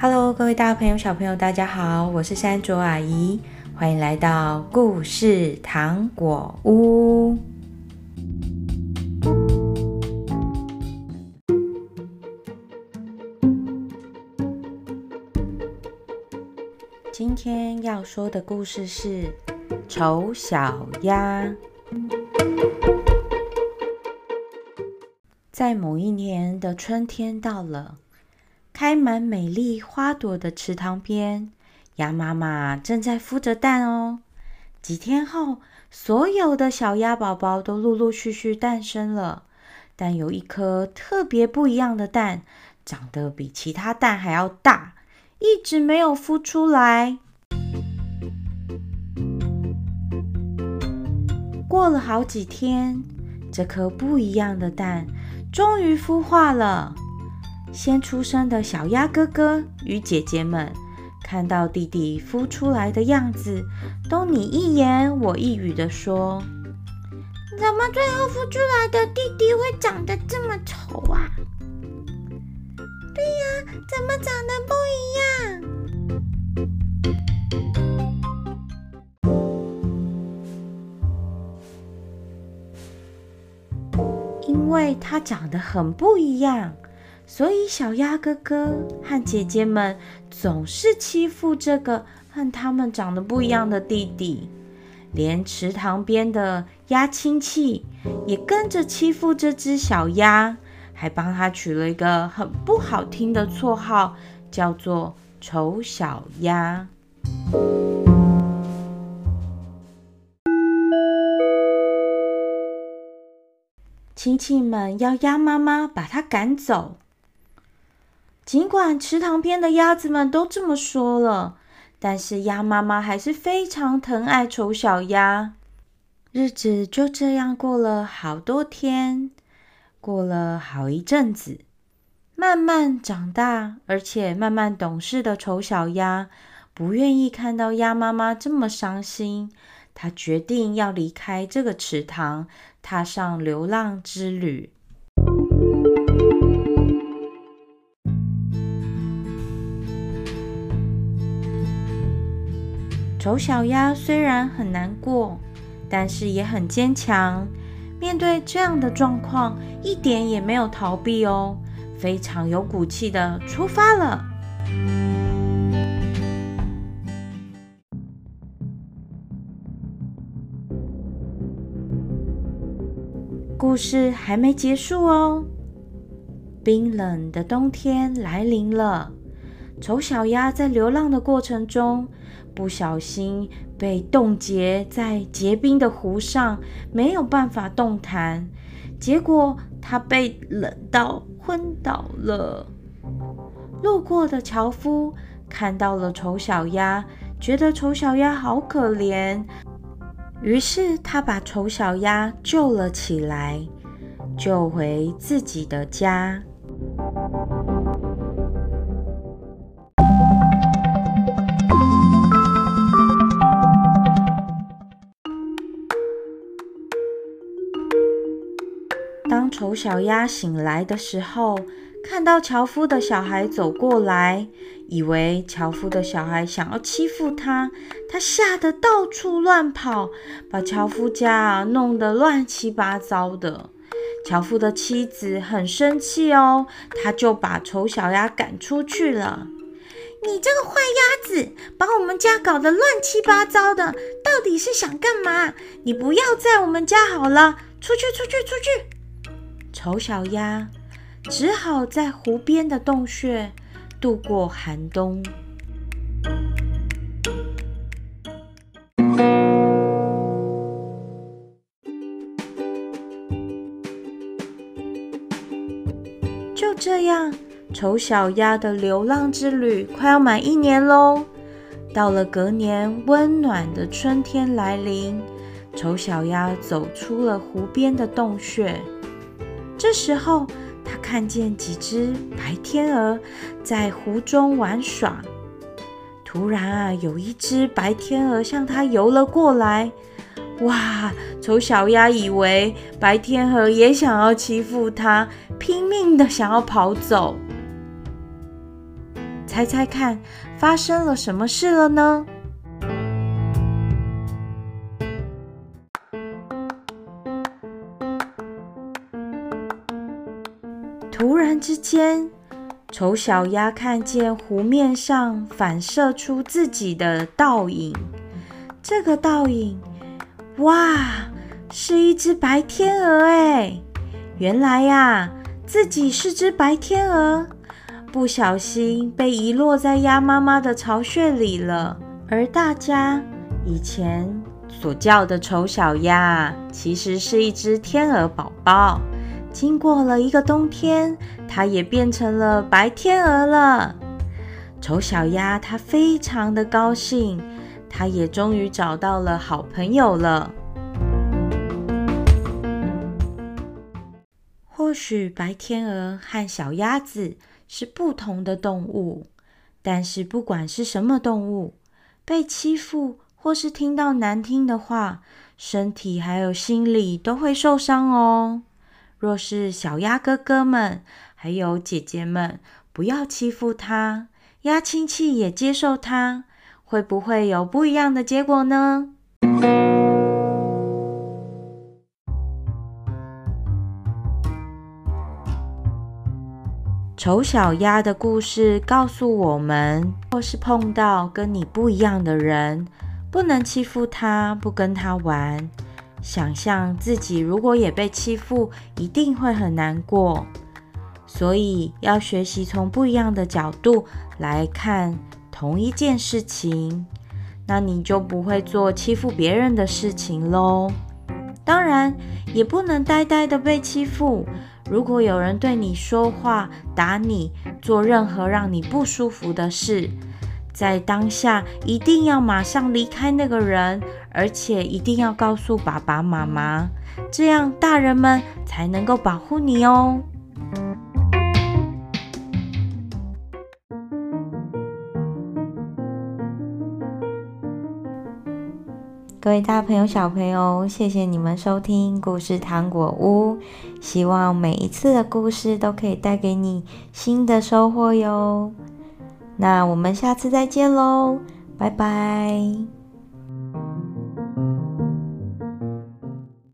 Hello，各位大朋友、小朋友，大家好，我是山卓阿姨，欢迎来到故事糖果屋。今天要说的故事是《丑小鸭》。在某一年的春天到了。开满美丽花朵的池塘边，鸭妈妈正在孵着蛋哦。几天后，所有的小鸭宝宝都陆陆续续诞生了。但有一颗特别不一样的蛋，长得比其他蛋还要大，一直没有孵出来。过了好几天，这颗不一样的蛋终于孵化了。先出生的小鸭哥哥与姐姐们看到弟弟孵出来的样子，都你一言我一语的说：“怎么最后孵出来的弟弟会长得这么丑啊？”“对呀，怎么长得不一样？”因为他长得很不一样。所以，小鸭哥哥和姐姐们总是欺负这个和他们长得不一样的弟弟，连池塘边的鸭亲戚也跟着欺负这只小鸭，还帮他取了一个很不好听的绰号，叫做“丑小鸭”。亲戚们要鸭妈妈把它赶走。尽管池塘边的鸭子们都这么说了，但是鸭妈妈还是非常疼爱丑小鸭。日子就这样过了好多天，过了好一阵子，慢慢长大，而且慢慢懂事的丑小鸭不愿意看到鸭妈妈这么伤心，它决定要离开这个池塘，踏上流浪之旅。丑小鸭虽然很难过，但是也很坚强。面对这样的状况，一点也没有逃避哦，非常有骨气的出发了。故事还没结束哦，冰冷的冬天来临了。丑小鸭在流浪的过程中，不小心被冻结在结冰的湖上，没有办法动弹，结果它被冷到昏倒了。路过的樵夫看到了丑小鸭，觉得丑小鸭好可怜，于是他把丑小鸭救了起来，救回自己的家。丑小鸭醒来的时候，看到樵夫的小孩走过来，以为樵夫的小孩想要欺负他，他吓得到处乱跑，把樵夫家弄得乱七八糟的。樵夫的妻子很生气哦，他就把丑小鸭赶出去了。你这个坏鸭子，把我们家搞得乱七八糟的，到底是想干嘛？你不要在我们家好了，出去，出去，出去！丑小鸭只好在湖边的洞穴度过寒冬。就这样，丑小鸭的流浪之旅快要满一年喽。到了隔年，温暖的春天来临，丑小鸭走出了湖边的洞穴。这时候，他看见几只白天鹅在湖中玩耍。突然啊，有一只白天鹅向他游了过来。哇！丑小鸭以为白天鹅也想要欺负它，拼命的想要跑走。猜猜看，发生了什么事了呢？间，丑小鸭看见湖面上反射出自己的倒影。这个倒影，哇，是一只白天鹅哎！原来呀，自己是只白天鹅，不小心被遗落在鸭妈妈的巢穴里了。而大家以前所叫的丑小鸭，其实是一只天鹅宝宝。经过了一个冬天，它也变成了白天鹅了。丑小鸭它非常的高兴，它也终于找到了好朋友了。或许白天鹅和小鸭子是不同的动物，但是不管是什么动物，被欺负或是听到难听的话，身体还有心理都会受伤哦。若是小鸭哥哥们还有姐姐们不要欺负它，鸭亲戚也接受它，会不会有不一样的结果呢？丑小鸭的故事告诉我们：或是碰到跟你不一样的人，不能欺负他，不跟他玩。想象自己如果也被欺负，一定会很难过。所以要学习从不一样的角度来看同一件事情，那你就不会做欺负别人的事情喽。当然，也不能呆呆的被欺负。如果有人对你说话、打你、做任何让你不舒服的事，在当下一定要马上离开那个人。而且一定要告诉爸爸妈妈，这样大人们才能够保护你哦。各位大朋友、小朋友，谢谢你们收听故事糖果屋。希望每一次的故事都可以带给你新的收获哟。那我们下次再见喽，拜拜。